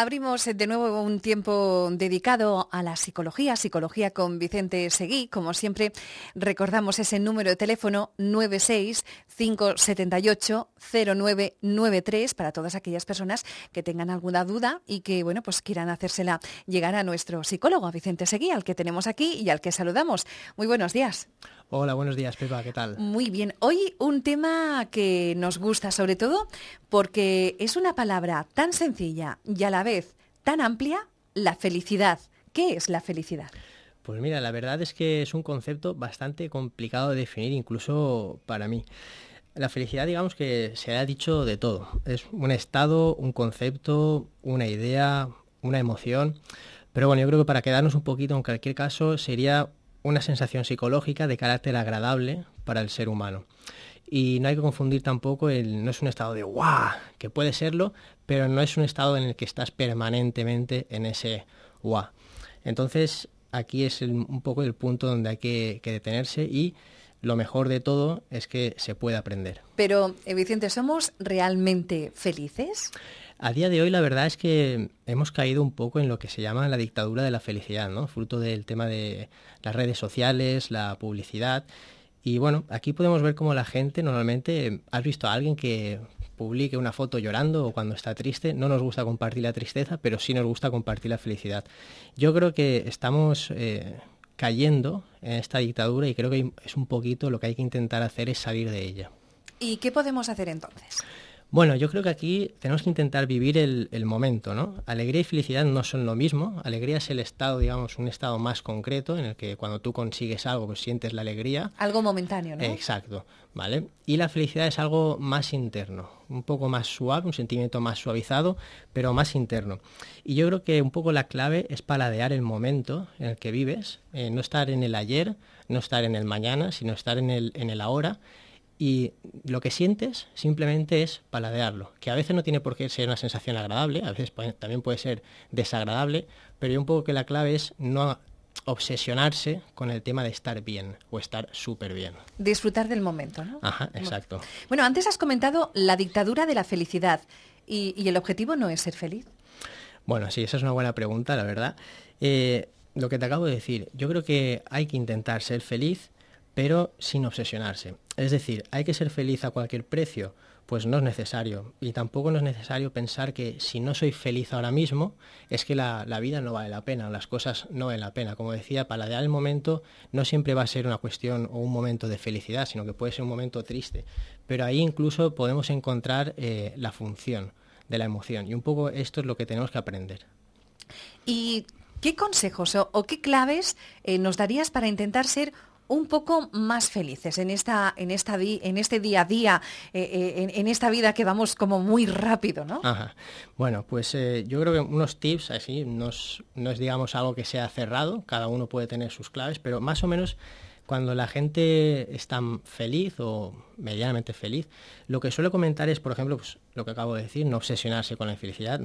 Abrimos de nuevo un tiempo dedicado a la psicología, psicología con Vicente Seguí. Como siempre, recordamos ese número de teléfono 965780993 para todas aquellas personas que tengan alguna duda y que, bueno, pues quieran hacérsela llegar a nuestro psicólogo, Vicente Seguí, al que tenemos aquí y al que saludamos. Muy buenos días. Hola, buenos días, Pepa, ¿qué tal? Muy bien. Hoy un tema que nos gusta sobre todo porque es una palabra tan sencilla y a la vez tan amplia, la felicidad. ¿Qué es la felicidad? Pues mira, la verdad es que es un concepto bastante complicado de definir incluso para mí. La felicidad, digamos que se ha dicho de todo. Es un estado, un concepto, una idea, una emoción. Pero bueno, yo creo que para quedarnos un poquito, en cualquier caso, sería una sensación psicológica de carácter agradable para el ser humano. Y no hay que confundir tampoco, el, no es un estado de guau, que puede serlo, pero no es un estado en el que estás permanentemente en ese guau. Entonces, aquí es un poco el punto donde hay que, que detenerse y lo mejor de todo es que se puede aprender. Pero, eh, Vicente, ¿somos realmente felices? A día de hoy la verdad es que hemos caído un poco en lo que se llama la dictadura de la felicidad, ¿no? Fruto del tema de las redes sociales, la publicidad. Y bueno, aquí podemos ver cómo la gente normalmente, has visto a alguien que publique una foto llorando o cuando está triste, no nos gusta compartir la tristeza, pero sí nos gusta compartir la felicidad. Yo creo que estamos eh, cayendo en esta dictadura y creo que es un poquito lo que hay que intentar hacer es salir de ella. ¿Y qué podemos hacer entonces? Bueno, yo creo que aquí tenemos que intentar vivir el, momento, ¿no? Alegría y felicidad no son lo mismo. Alegría es el estado, digamos, un estado más concreto en el que cuando tú consigues algo, pues sientes la alegría. Algo momentáneo, ¿no? Exacto, ¿vale? Y la felicidad es algo más interno, un poco más suave, un sentimiento más suavizado, pero más interno. Y yo creo que un poco la clave es paladear el momento en el que vives, eh, no estar en el ayer, no estar en el mañana, sino estar en el, en el ahora y lo que sientes simplemente es paladearlo, que a veces no tiene por qué ser una sensación agradable, a veces también puede ser desagradable, pero yo un poco que la clave es no obsesionarse con el tema de estar bien o estar súper bien. Disfrutar del momento, ¿no? Ajá, exacto. Bueno, antes has comentado la dictadura de la felicidad y, el objetivo no es ser feliz. Bueno, sí, esa es una buena pregunta, la verdad. Eh, lo que te acabo de decir, yo creo que hay que intentar ser feliz, pero sin obsesionarse. Es decir, ¿hay que ser feliz a cualquier precio? Pues no es necesario. Y tampoco no es necesario pensar que si no soy feliz ahora mismo, es que la, vida no vale la pena, las cosas no valen la pena. Como decía, paladear el momento no siempre va a ser una cuestión o un momento de felicidad, sino que puede ser un momento triste. Pero ahí incluso podemos encontrar eh, la función de la emoción. Y un poco esto es lo que tenemos que aprender. ¿Y qué consejos o, qué claves eh, nos darías para intentar ser un poco más felices en, esta, en, esta en este día a día, eh, eh, en, esta vida que vamos como muy rápido, ¿no? Bueno, pues eh, yo creo que unos tips así, no es, digamos algo que sea cerrado, cada uno puede tener sus claves, pero más o menos cuando la gente está feliz o medianamente feliz, lo que suele comentar es, por ejemplo, pues, lo que acabo de decir, no obsesionarse con la felicidad.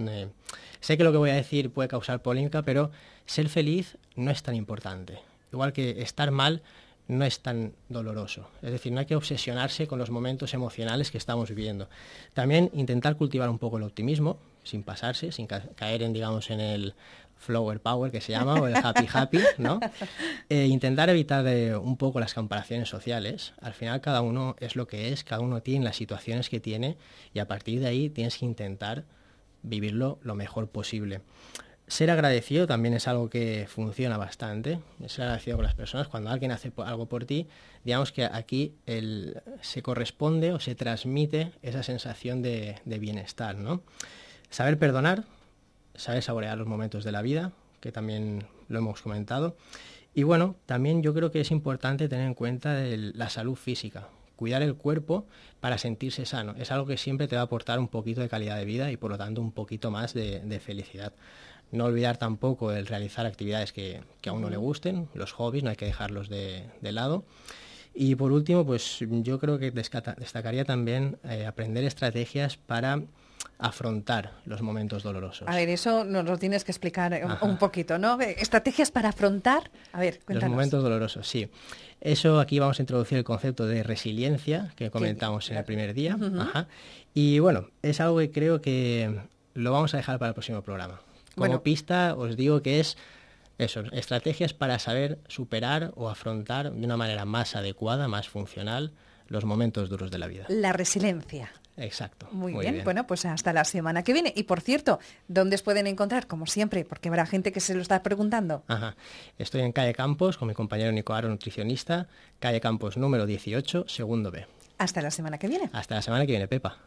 sé que lo que voy a decir puede causar polémica, pero ser feliz no es tan importante. Igual que estar mal no es tan doloroso. Es decir, no hay que obsesionarse con los momentos emocionales que estamos viviendo. También intentar cultivar un poco el optimismo, sin pasarse, sin caer en, digamos, en el flower power que se llama, o el happy happy, ¿no? E intentar evitar eh, un poco las comparaciones sociales. Al final cada uno es lo que es, cada uno tiene las situaciones que tiene y a partir de ahí tienes que intentar vivirlo lo mejor posible. Ser agradecido también es algo que funciona bastante. Ser agradecido con las personas. Cuando alguien hace algo por ti, digamos que aquí se corresponde o se transmite esa sensación de, bienestar. ¿no? Saber perdonar, saber saborear los momentos de la vida, que también lo hemos comentado. Y bueno, también yo creo que es importante tener en cuenta la salud física. Cuidar el cuerpo para sentirse sano. Es algo que siempre te va a aportar un poquito de calidad de vida y por lo tanto un poquito más de felicidad. No olvidar tampoco el realizar actividades que, a uno le gusten, los hobbies, no hay que dejarlos de, lado. Y por último, pues yo creo que destacaría también eh, aprender estrategias para afrontar los momentos dolorosos. A ver, eso nos lo tienes que explicar un, poquito, ¿no? Estrategias para afrontar, a ver, cuéntanos. Los momentos dolorosos, sí. Eso aquí vamos a introducir el concepto de resiliencia que comentamos en el primer día. Y bueno, es algo que creo que lo vamos a dejar para el próximo programa. Como pista os digo que es eso, estrategias para saber superar o afrontar de una manera más adecuada, más funcional, los momentos duros de la vida. La resiliencia. Exacto. Muy, bien. bueno, pues hasta la semana que viene. Y por cierto, ¿dónde os pueden encontrar? Como siempre, porque habrá gente que se lo está preguntando. Ajá. Estoy en Calle Campos con mi compañero Nico Aro, nutricionista, Calle Campos número 18, segundo B. Hasta la semana que viene. Hasta la semana que viene, Pepa.